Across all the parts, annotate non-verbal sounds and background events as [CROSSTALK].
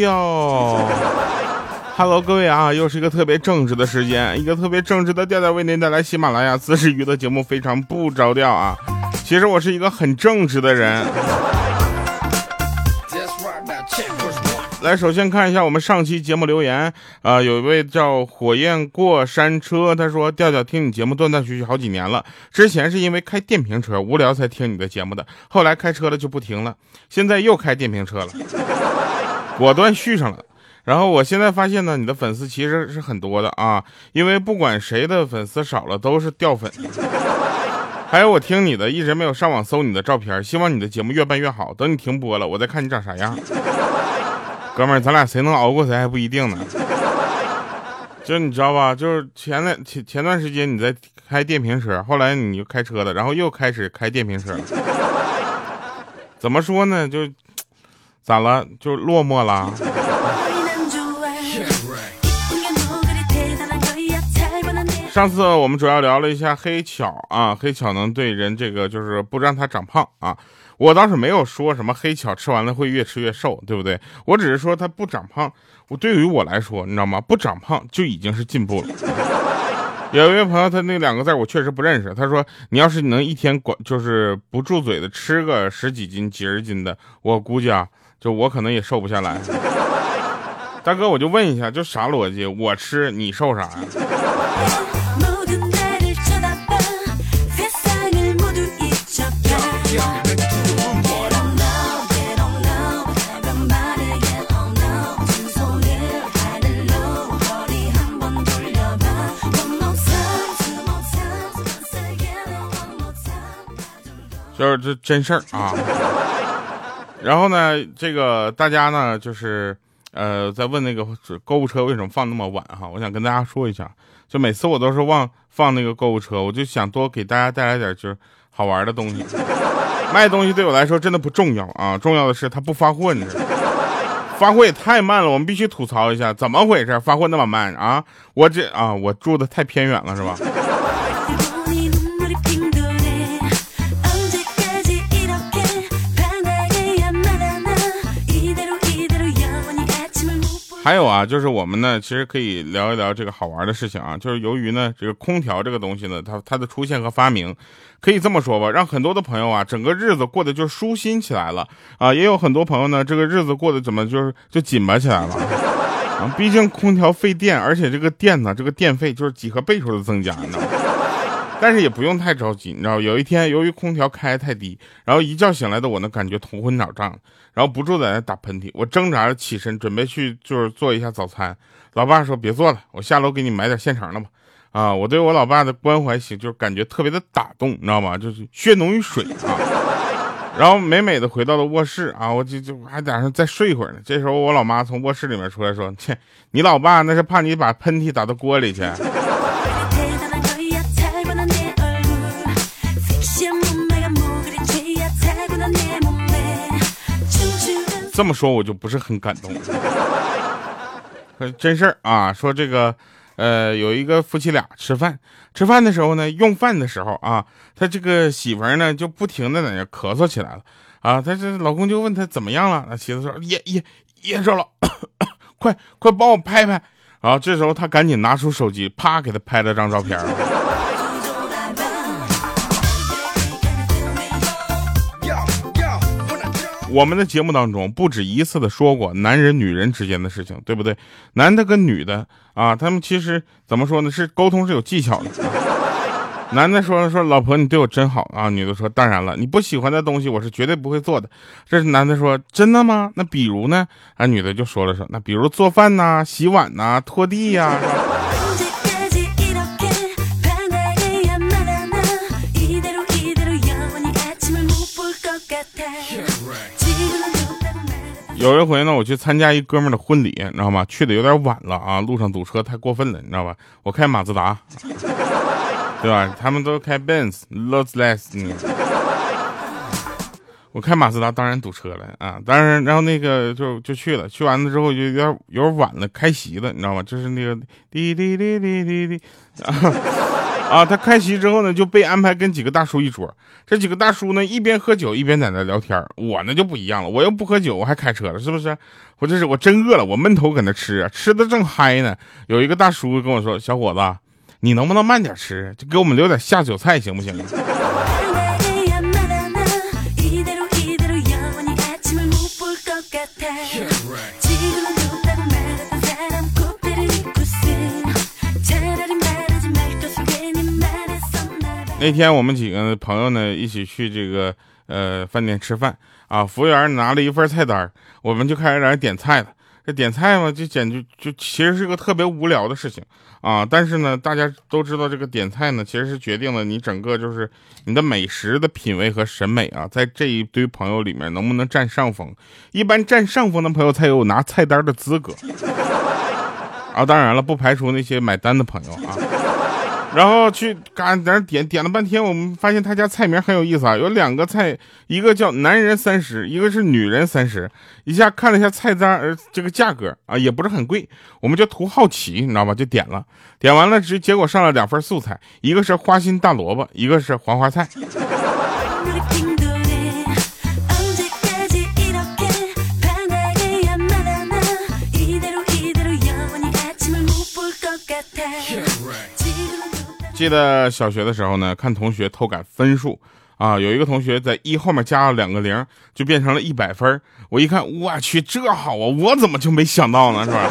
哟。Hello，各位啊，又是一个特别正直的时间，一个特别正直的调调为您带来喜马拉雅自制娱乐节目，非常不着调啊。其实我是一个很正直的人。来，首先看一下我们上期节目留言啊，有一位叫火焰过山车，他说调调听你节目断断续续好几年了，之前是因为开电瓶车无聊才听你的节目的，后来开车了就不听了，现在又开电瓶车了，[LAUGHS] 果断续上了。然后我现在发现呢，你的粉丝其实是很多的啊，因为不管谁的粉丝少了都是掉粉。[LAUGHS] 还有我听你的一直没有上网搜你的照片，希望你的节目越办越好。等你停播了，我再看你长啥样。哥们儿，咱俩谁能熬过谁还不一定呢。就你知道吧？就是前段前前段时间你在开电瓶车，后来你就开车了，然后又开始开电瓶车了。怎么说呢？就咋了？就落寞了。上次我们主要聊了一下黑巧啊，黑巧能对人这个就是不让他长胖啊。我倒是没有说什么黑巧吃完了会越吃越瘦，对不对？我只是说他不长胖。我对于我来说，你知道吗？不长胖就已经是进步了。有一位朋友，他那两个字我确实不认识。他说：“你要是能一天管就是不住嘴的吃个十几斤、几十斤的，我估计啊，就我可能也瘦不下来。[LAUGHS] ”大哥，我就问一下，就啥逻辑？我吃你瘦啥？呀？就是这真事儿啊，然后呢，这个大家呢，就是呃，在问那个购物车为什么放那么晚哈，我想跟大家说一下，就每次我都是忘放那个购物车，我就想多给大家带来点就是好玩的东西。[LAUGHS] 卖东西对我来说真的不重要啊，重要的是他不发货，你知道吗？发货也太慢了，我们必须吐槽一下，怎么回事？发货那么慢啊？我这啊，我住的太偏远了是吧？还有啊，就是我们呢，其实可以聊一聊这个好玩的事情啊。就是由于呢，这个空调这个东西呢，它它的出现和发明，可以这么说吧，让很多的朋友啊，整个日子过得就舒心起来了啊。也有很多朋友呢，这个日子过得怎么就是就紧巴起来了啊。毕竟空调费电，而且这个电呢，这个电费就是几何倍数的增加，呢？但是也不用太着急，你知道，有一天由于空调开太低，然后一觉醒来的我呢，感觉头昏脑胀，然后不住在那打喷嚏。我挣扎着起身，准备去就是做一下早餐。老爸说别做了，我下楼给你买点现成的吧。啊，我对我老爸的关怀型就是感觉特别的打动，你知道吗？就是血浓于水啊。然后美美的回到了卧室啊，我就就还打算再睡一会儿呢。这时候我老妈从卧室里面出来说：“切，你老爸那是怕你把喷嚏打到锅里去。”这么说我就不是很感动，[LAUGHS] 真事儿啊！说这个，呃，有一个夫妻俩吃饭，吃饭的时候呢，用饭的时候啊，他这个媳妇呢就不停的在那咳嗽起来了啊，他这老公就问他怎么样了，那妻子说噎噎噎着了，[COUGHS] 快快帮我拍拍，然后这时候他赶紧拿出手机，啪给他拍了张照片。我们的节目当中不止一次的说过男人女人之间的事情，对不对？男的跟女的啊，他们其实怎么说呢？是沟通是有技巧的。男的说说老婆你对我真好啊，女的说当然了，你不喜欢的东西我是绝对不会做的。这是男的说真的吗？那比如呢？啊，女的就说了说那比如做饭呐、洗碗呐、拖地呀。有一回呢，我去参加一哥们的婚礼，你知道吗？去的有点晚了啊，路上堵车太过分了，你知道吧？我开马自达，对吧？他们都开 Benz，Lexus，我开马自达，当然堵车了啊！当然，然后那个就就去了，去完了之后就有点有点晚了，开席了，你知道吗？就是那个滴滴滴滴滴滴，啊，[LAUGHS] 啊他开席之后呢，就被安排跟几个大叔一桌。这几个大叔呢，一边喝酒一边在那聊天。我呢就不一样了，我又不喝酒，我还开车了，是不是？我这是我真饿了，我闷头搁那吃，吃的正嗨呢。有一个大叔跟我说：“小伙子，你能不能慢点吃？就给我们留点下酒菜，行不行？”那天我们几个朋友呢一起去这个呃饭店吃饭啊，服务员拿了一份菜单，我们就开始在点菜了。这点菜嘛，就简直就其实是个特别无聊的事情啊。但是呢，大家都知道这个点菜呢，其实是决定了你整个就是你的美食的品味和审美啊，在这一堆朋友里面能不能占上风？一般占上风的朋友才有拿菜单的资格 [LAUGHS] 啊。当然了，不排除那些买单的朋友啊。然后去干在那点点了半天，我们发现他家菜名很有意思啊，有两个菜，一个叫男人三十，一个是女人三十。一下看了一下菜单，呃，这个价格啊也不是很贵，我们就图好奇，你知道吧？就点了，点完了之结果上了两份素菜，一个是花心大萝卜，一个是黄花菜。记得小学的时候呢，看同学偷改分数啊，有一个同学在一后面加了两个零，就变成了一百分。我一看，我去，这好啊，我怎么就没想到呢？是吧？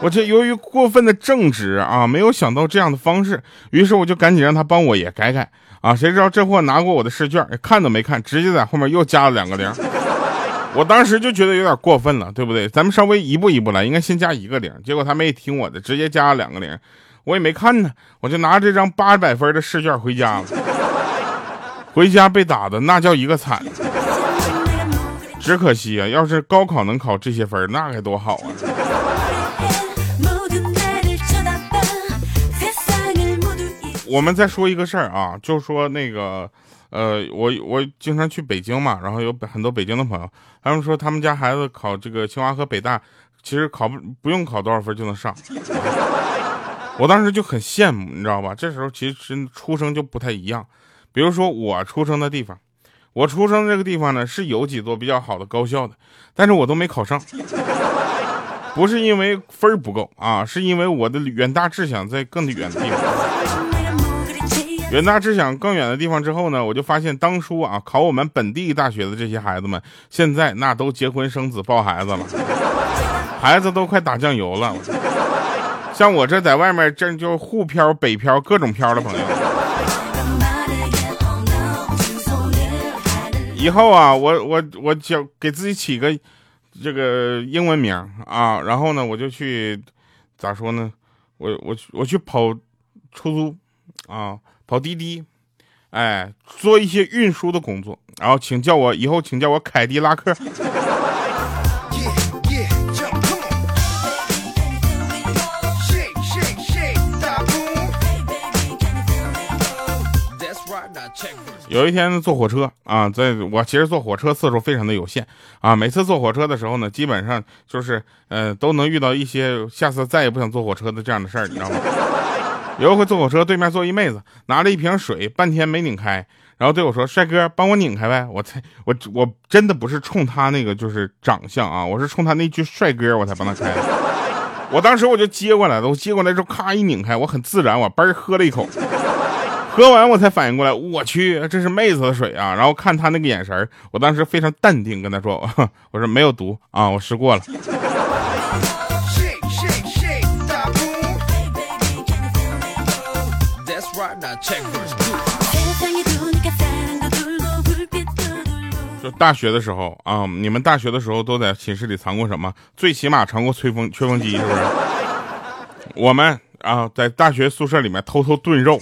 我这由于过分的正直啊，没有想到这样的方式，于是我就赶紧让他帮我也改改啊。谁知道这货拿过我的试卷，看都没看，直接在后面又加了两个零。我当时就觉得有点过分了，对不对？咱们稍微一步一步来，应该先加一个零。结果他没听我的，直接加了两个零。我也没看呢，我就拿这张八百分的试卷回家了。[LAUGHS] 回家被打的那叫一个惨，只可惜啊，要是高考能考这些分，那该多好啊！我们再说一个事儿啊，就说那个，呃，我我经常去北京嘛，然后有很多北京的朋友，他们说他们家孩子考这个清华和北大，其实考不不用考多少分就能上。我当时就很羡慕，你知道吧？这时候其实出生就不太一样。比如说我出生的地方，我出生这个地方呢是有几座比较好的高校的，但是我都没考上。不是因为分不够啊，是因为我的远大志向在更远的地方。远大志向更远的地方之后呢，我就发现当初啊考我们本地大学的这些孩子们，现在那都结婚生子抱孩子了，孩子都快打酱油了。像我这在外面，这就沪漂、北漂各种漂的朋友。以后啊，我我我叫给自己起个这个英文名啊，然后呢，我就去咋说呢？我我我去跑出租啊，跑滴滴，哎，做一些运输的工作。然后请叫我以后，请叫我凯迪拉克。有一天坐火车啊，在我其实坐火车次数非常的有限啊，每次坐火车的时候呢，基本上就是呃都能遇到一些下次再也不想坐火车的这样的事儿，你知道吗？[LAUGHS] 有一回坐火车，对面坐一妹子，拿了一瓶水，半天没拧开，然后对我说：“帅哥，帮我拧开呗。”我才我我真的不是冲他那个就是长相啊，我是冲他那句帅哥我才帮他开。我当时我就接过来了，我接过来之后咔一拧开，我很自然，我嘣喝了一口。喝完我才反应过来，我去，这是妹子的水啊！然后看他那个眼神我当时非常淡定跟他说：“ [LAUGHS] 我说没有毒啊，我试过了。”就大学的时候啊，你们大学的时候都在寝室里藏过什么？最起码藏过吹风吹风机，是不是？我们啊，在大学宿舍里面偷偷炖肉。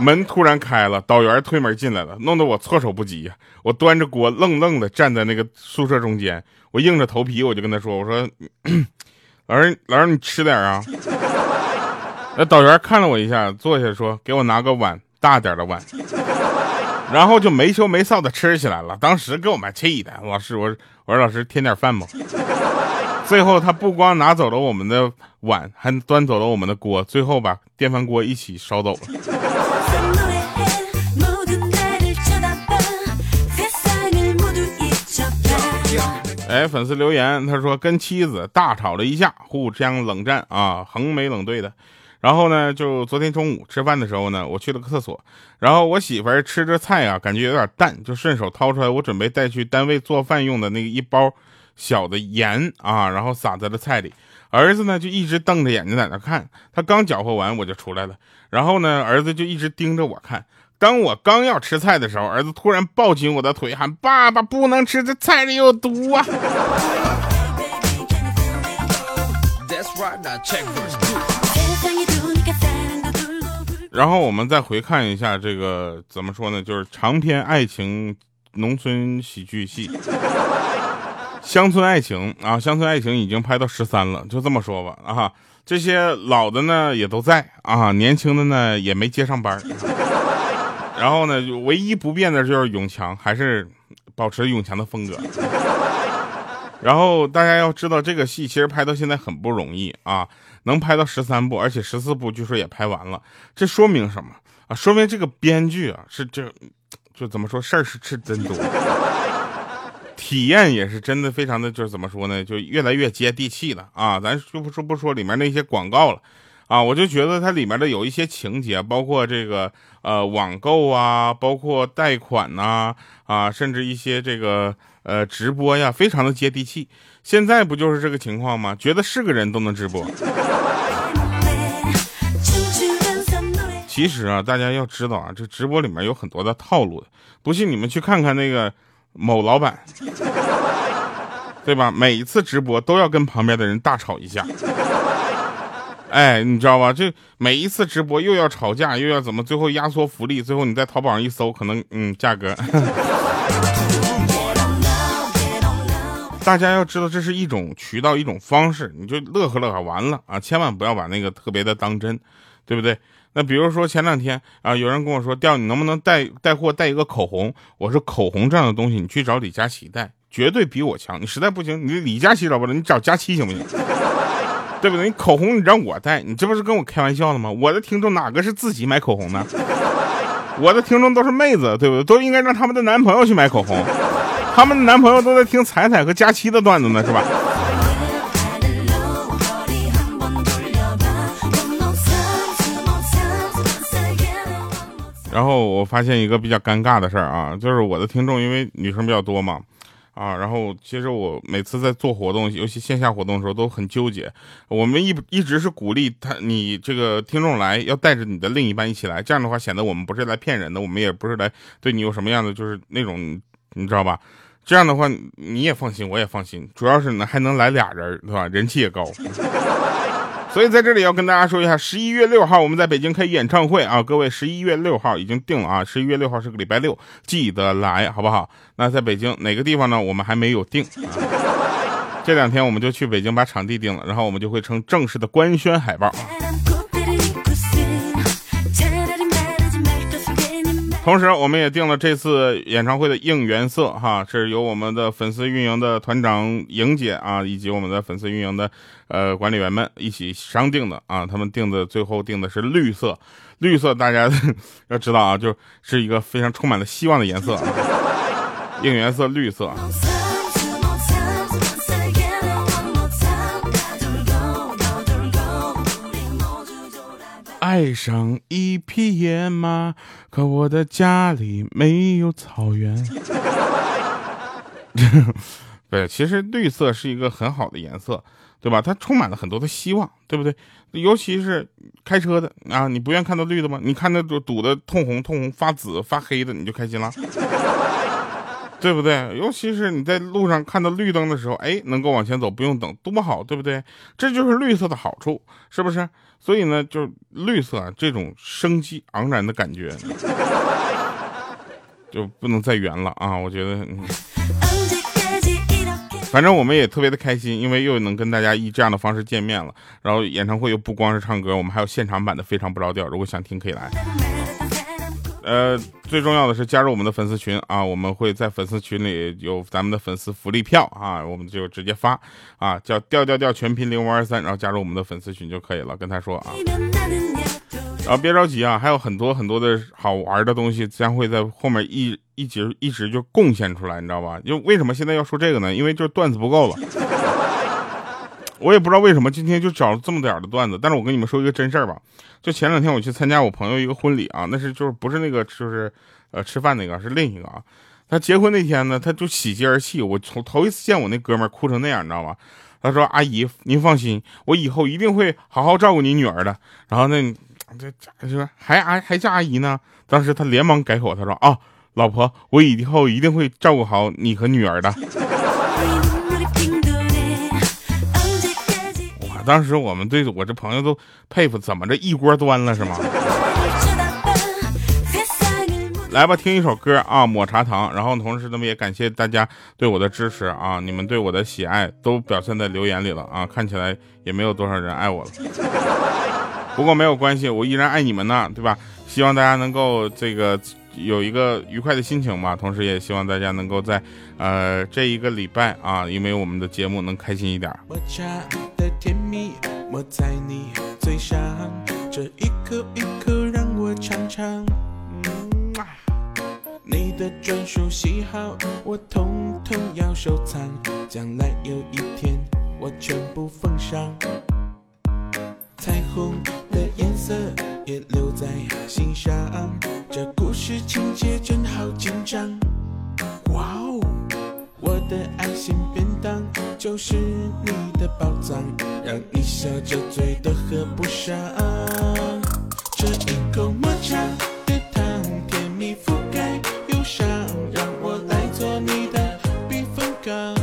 门突然开了，导员推门进来了，弄得我措手不及呀！我端着锅愣愣的站在那个宿舍中间，我硬着头皮我就跟他说：“我说，[COUGHS] 老师，老师你吃点啊。”那导员看了我一下，坐下说：“给我拿个碗，大点的碗。”然后就没羞没臊的吃起来了。当时给我们气的，老师我我说老师添点饭吧。最后他不光拿走了我们的碗，还端走了我们的锅，最后把电饭锅一起烧走了。哎，粉丝留言，他说跟妻子大吵了一架，互相冷战啊，横眉冷对的。然后呢，就昨天中午吃饭的时候呢，我去了个厕所，然后我媳妇儿吃着菜啊，感觉有点淡，就顺手掏出来我准备带去单位做饭用的那个一包小的盐啊，然后撒在了菜里。儿子呢就一直瞪着眼睛在那看，他刚搅和完我就出来了，然后呢，儿子就一直盯着我看。当我刚要吃菜的时候，儿子突然抱紧我的腿，喊：“爸爸，不能吃，这菜里有毒啊！”然后我们再回看一下这个怎么说呢？就是长篇爱情农村喜剧戏，乡村爱情啊，乡村爱情已经拍到十三了，就这么说吧啊，这些老的呢也都在啊，年轻的呢也没接上班。然后呢，唯一不变的就是永强，还是保持永强的风格。[LAUGHS] 然后大家要知道，这个戏其实拍到现在很不容易啊，能拍到十三部，而且十四部据说也拍完了。这说明什么啊？说明这个编剧啊是这，就怎么说事儿是是真多，体验也是真的非常的，就是怎么说呢？就越来越接地气了啊！咱就不说不说里面那些广告了。啊，我就觉得它里面的有一些情节，包括这个呃网购啊，包括贷款呐，啊，甚至一些这个呃直播呀，非常的接地气。现在不就是这个情况吗？觉得是个人都能直播。其实啊，大家要知道啊，这直播里面有很多的套路的，不信你们去看看那个某老板，对吧？每一次直播都要跟旁边的人大吵一架。哎，你知道吧？这每一次直播又要吵架，又要怎么？最后压缩福利，最后你在淘宝上一搜，可能嗯，价格。大家要知道，这是一种渠道，一种方式，你就乐呵乐呵完了啊！千万不要把那个特别的当真，对不对？那比如说前两天啊，有人跟我说，调你能不能带带货带一个口红？我说口红这样的东西，你去找李佳琦带，绝对比我强。你实在不行，你李佳琦找不着，你找佳琦行不行？对不对？你口红你让我带，你这不是跟我开玩笑呢吗？我的听众哪个是自己买口红的？我的听众都是妹子，对不对？都应该让他们的男朋友去买口红，他们的男朋友都在听彩彩和佳期的段子呢，是吧？然后我发现一个比较尴尬的事儿啊，就是我的听众因为女生比较多嘛。啊，然后其实我每次在做活动，尤其线下活动的时候都很纠结。我们一一直是鼓励他，你这个听众来要带着你的另一半一起来，这样的话显得我们不是来骗人的，我们也不是来对你有什么样的就是那种，你知道吧？这样的话你也放心，我也放心，主要是呢还能来俩人，对吧？人气也高。[LAUGHS] 所以在这里要跟大家说一下，十一月六号我们在北京开演唱会啊，各位十一月六号已经定了啊，十一月六号是个礼拜六，记得来好不好？那在北京哪个地方呢？我们还没有定，[LAUGHS] 这两天我们就去北京把场地定了，然后我们就会成正式的官宣海报。[LAUGHS] 同时，我们也定了这次演唱会的应援色，哈，是由我们的粉丝运营的团长莹姐啊，以及我们的粉丝运营的呃管理员们一起商定的啊。他们定的最后定的是绿色，绿色大家 [LAUGHS] 要知道啊，就是一个非常充满了希望的颜色，应援色绿色。爱上一匹野马，可我的家里没有草原。[LAUGHS] 对，其实绿色是一个很好的颜色，对吧？它充满了很多的希望，对不对？尤其是开车的啊，你不愿看到绿的吗？你看那堵堵的通红、通红发紫、发黑的，你就开心了，对不对？尤其是你在路上看到绿灯的时候，哎，能够往前走，不用等，多么好，对不对？这就是绿色的好处，是不是？所以呢，就绿色这种生机盎然的感觉，就不能再圆了啊！我觉得，反正我们也特别的开心，因为又能跟大家以这样的方式见面了。然后演唱会又不光是唱歌，我们还有现场版的《非常不着调》，如果想听可以来。呃，最重要的是加入我们的粉丝群啊，我们会在粉丝群里有咱们的粉丝福利票啊，我们就直接发啊，叫调调调全拼零五二三，然后加入我们的粉丝群就可以了，跟他说啊。然后别着急啊，还有很多很多的好玩的东西将会在后面一一直一直就贡献出来，你知道吧？就为什么现在要说这个呢？因为就是段子不够了。我也不知道为什么今天就找了这么点的段子，但是我跟你们说一个真事儿吧。就前两天我去参加我朋友一个婚礼啊，那是就是不是那个就是呃吃饭那个，是另一个啊。他结婚那天呢，他就喜极而泣。我从头一次见我那哥们儿哭成那样，你知道吧？他说：“阿姨，您放心，我以后一定会好好照顾你女儿的。”然后那这这说还还叫阿姨呢？当时他连忙改口，他说：“啊，老婆，我以后一定会照顾好你和女儿的。”当时我们对我这朋友都佩服，怎么着一锅端了是吗？来吧，听一首歌啊，抹茶糖。然后同时，那么也感谢大家对我的支持啊，你们对我的喜爱都表现在留言里了啊。看起来也没有多少人爱我了，[LAUGHS] 不过没有关系，我依然爱你们呢，对吧？希望大家能够这个。有一个愉快的心情吧，同时也希望大家能够在，呃，这一个礼拜啊，因为我们的节目能开心一点。甜蜜抹在你嘴上，这一口一口让我尝尝。你的专属喜好我统统要收藏，将来有一天我全部奉上。彩虹的颜色也留在心上。这故事情节真好紧张，哇哦！我的爱心便当就是你的宝藏，让你笑着醉都合不上。这一口抹茶的糖，甜蜜覆盖忧伤，让我来做你的避风港。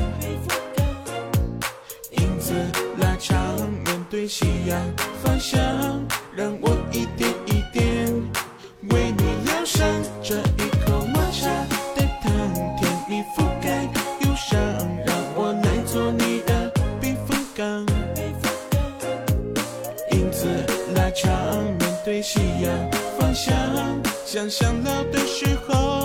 影子拉长，面对夕阳方向，对夕阳方向，想象老的时候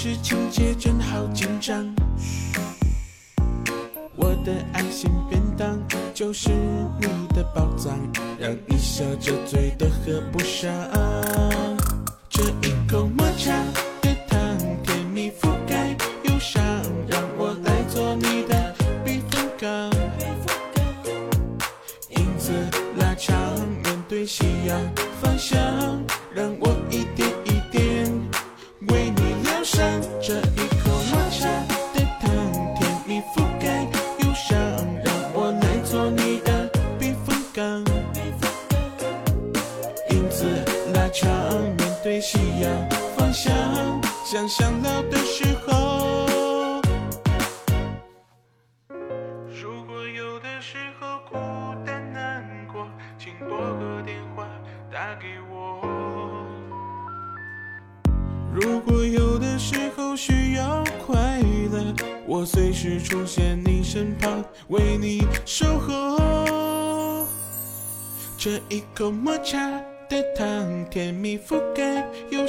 事情节真好紧张，我的爱心便当就是你的宝藏，让你笑着嘴都合不上。这一口抹茶想想老的时候。如果有的时候孤单难过，请拨个电话打给我。如果有的时候需要快乐，我随时出现你身旁，为你守候。这一口抹茶的糖，甜蜜覆盖